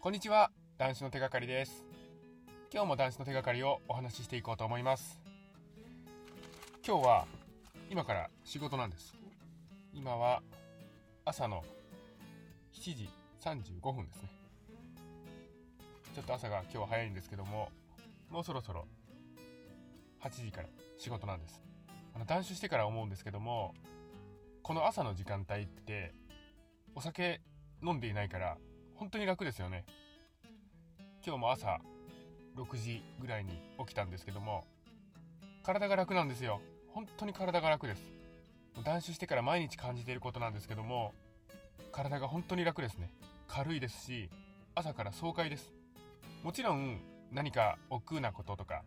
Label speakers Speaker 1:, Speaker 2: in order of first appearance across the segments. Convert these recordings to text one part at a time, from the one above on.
Speaker 1: こんにちは男子の手がかりです。今日も男子の手がかりをお話ししていこうと思います。今日は今から仕事なんです。今は朝の7時35分ですね。ちょっと朝が今日は早いんですけどももうそろそろ8時から仕事なんです。あの断酒してから思うんですけどもこの朝の時間帯ってお酒飲んでいないから本当に楽ですよね。今日も朝6時ぐらいに起きたんですけども体が楽なんですよ。本当に体が楽です。断酒してから毎日感じていることなんですけども体が本当に楽ですね。軽いですし朝から爽快です。もちろん何か億劫なこととか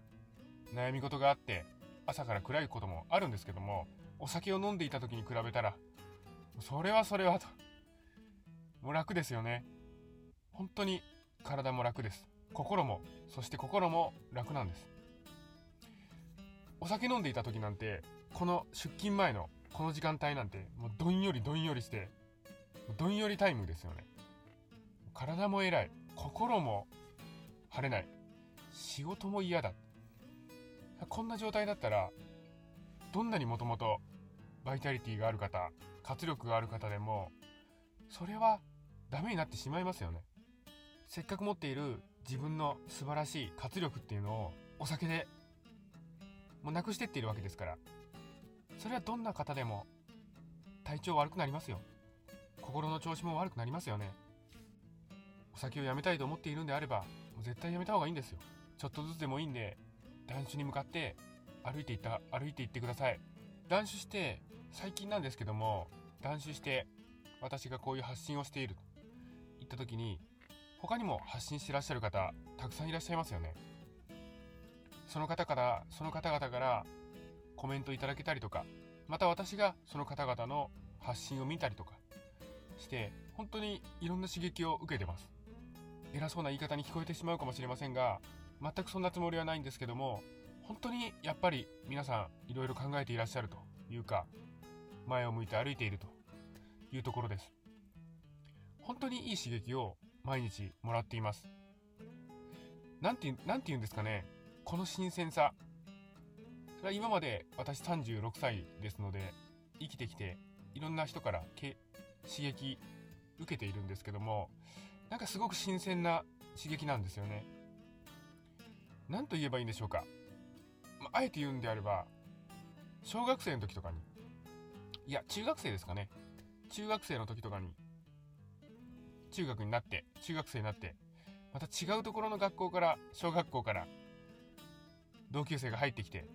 Speaker 1: 悩み事があって朝から暗いこともあるんですけどもお酒を飲んでいた時に比べたらそれはそれはともう楽ですよね。本当に体も楽です。心もそして心も楽なんです。お酒飲んでいた時なんてこの出勤前のこの時間帯なんてもうどんよりどんよりしてどんよりタイムですよね。体も偉い。心も晴れない。仕事も嫌だ。こんな状態だったらどんなにもともとバイタリティがある方活力がある方でもそれはダメになってしまいますよね。せっかく持っている自分の素晴らしい活力っていうのをお酒でもうなくしてっているわけですからそれはどんな方でも体調悪くなりますよ。心の調子も悪くなりますよね。お酒をやめたいと思っているんであればもう絶対やめた方がいいんですよ。ちょっとずつでもいいんで断酒に向かって歩いていった歩いていってください。断酒して最近なんですけども断酒して私がこういう発信をしていると言った時に他にも発信してらっしゃる方たくさんいらっしゃいますよね。その方からその方々からコメントいただけたりとかまた私がその方々の発信を見たりとかして本当にいろんな刺激を受けてます。偉そうな言い方に聞こえてしまうかもしれませんが全くそんなつもりはないんですけども本当にやっぱり皆さんいろいろ考えていらっしゃるというか前を向いて歩いているというところです。本当にいい刺激を毎日もらっています。なんてなんて言うんですかね。この新鮮さ。それは今まで私36歳ですので生きてきていろんな人からけ刺激受けているんですけどもなんかすごく新鮮な刺激なんですよね。何と言えばいいんでしょうか、まあ、あえて言うんであれば小学生の時とかに。いや中学生ですかね。中学生の時とかに中学になって中学生になってまた違うところの学校から小学校から同級生が入ってきて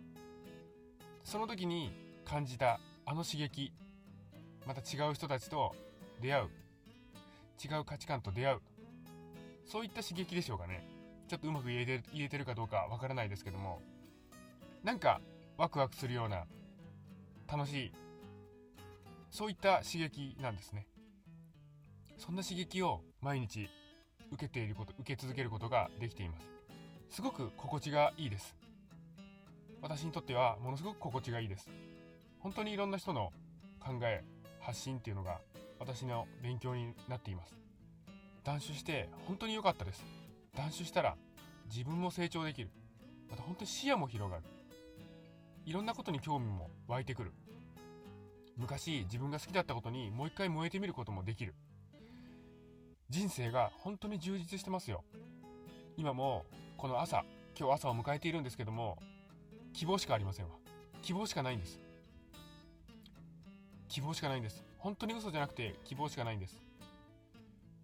Speaker 1: その時に感じたあの刺激また違う人たちと出会う違う価値観と出会うそういった刺激でしょうかね。ちょっとうまく言えて言えてるかどうかわからないですけどもなんかワクワクするような楽しいそういった刺激なんですね。そんな刺激を毎日受けていること受け続けることができています。すごく心地がいいです。私にとってはものすごく心地がいいです。本当にいろんな人の考え発信っていうのが私の勉強になっています。断酒して本当に良かったです。断酒したら自分も成長できる。また本当に視野も広がる。いろんなことに興味も湧いてくる。昔自分が好きだったことにもう一回燃えてみることもできる。人生が本当に充実してますよ。今もこの朝今日朝を迎えているんですけども希望しかありませんわ。希望しかないんです。希望しかないんです。本当に嘘じゃなくて希望しかないんです。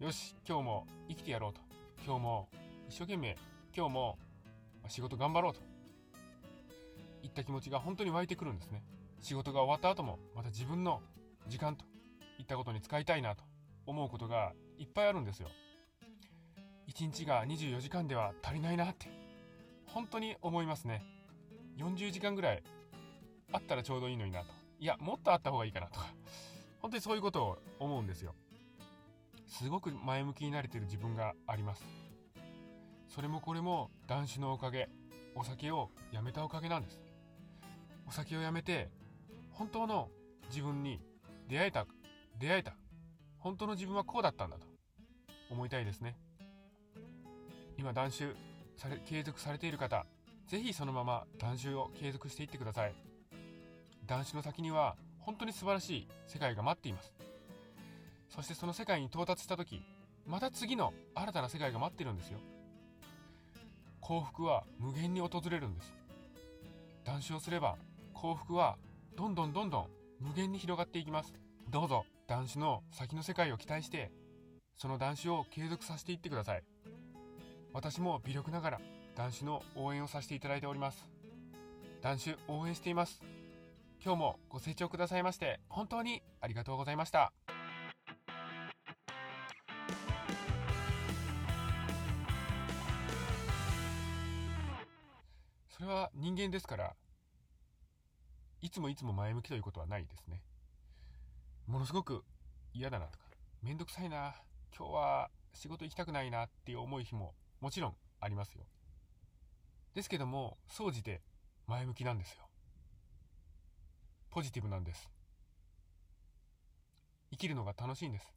Speaker 1: よし今日も生きてやろうと。今日も一生懸命今日も仕事頑張ろうと。いった気持ちが本当に湧いてくるんですね。仕事が終わった後もまた自分の時間といったことに使いたいなと。思うことがいっぱいあるんですよ。1日が24時間では足りないなって本当に思いますね。40時間ぐらいあったらちょうどいいのになと。いやもっとあった方がいいかなとか。本当にそういうことを思うんですよ。すごく前向きになれてる自分があります。それもこれも男子のおかげお酒をやめたおかげなんです。お酒をやめて本当の自分に出会えた出会えた本当の自分はこうだったんだと思いたいですね。今断酒され継続されている方ぜひそのまま断酒を継続していってください。断酒の先には本当に素晴らしい世界が待っています。そしてその世界に到達した時また次の新たな世界が待ってるんですよ。幸福は無限に訪れるんです。断酒をすれば幸福はどんどんどんどん無限に広がっていきます。どうぞ。断酒の先の世界を期待してその断酒を継続させていってください。私も微力ながら断酒の応援をさせていただいております。断酒応援しています。今日もご清聴くださいまして本当にありがとうございました。それは人間ですからいつもいつも前向きということはないですね。ものすごく嫌だなとかめんどくさいな今日は仕事行きたくないなっていう思い日ももちろんありますよ。ですけども総じて前向きなんですよ。ポジティブなんです。生きるのが楽しいんです。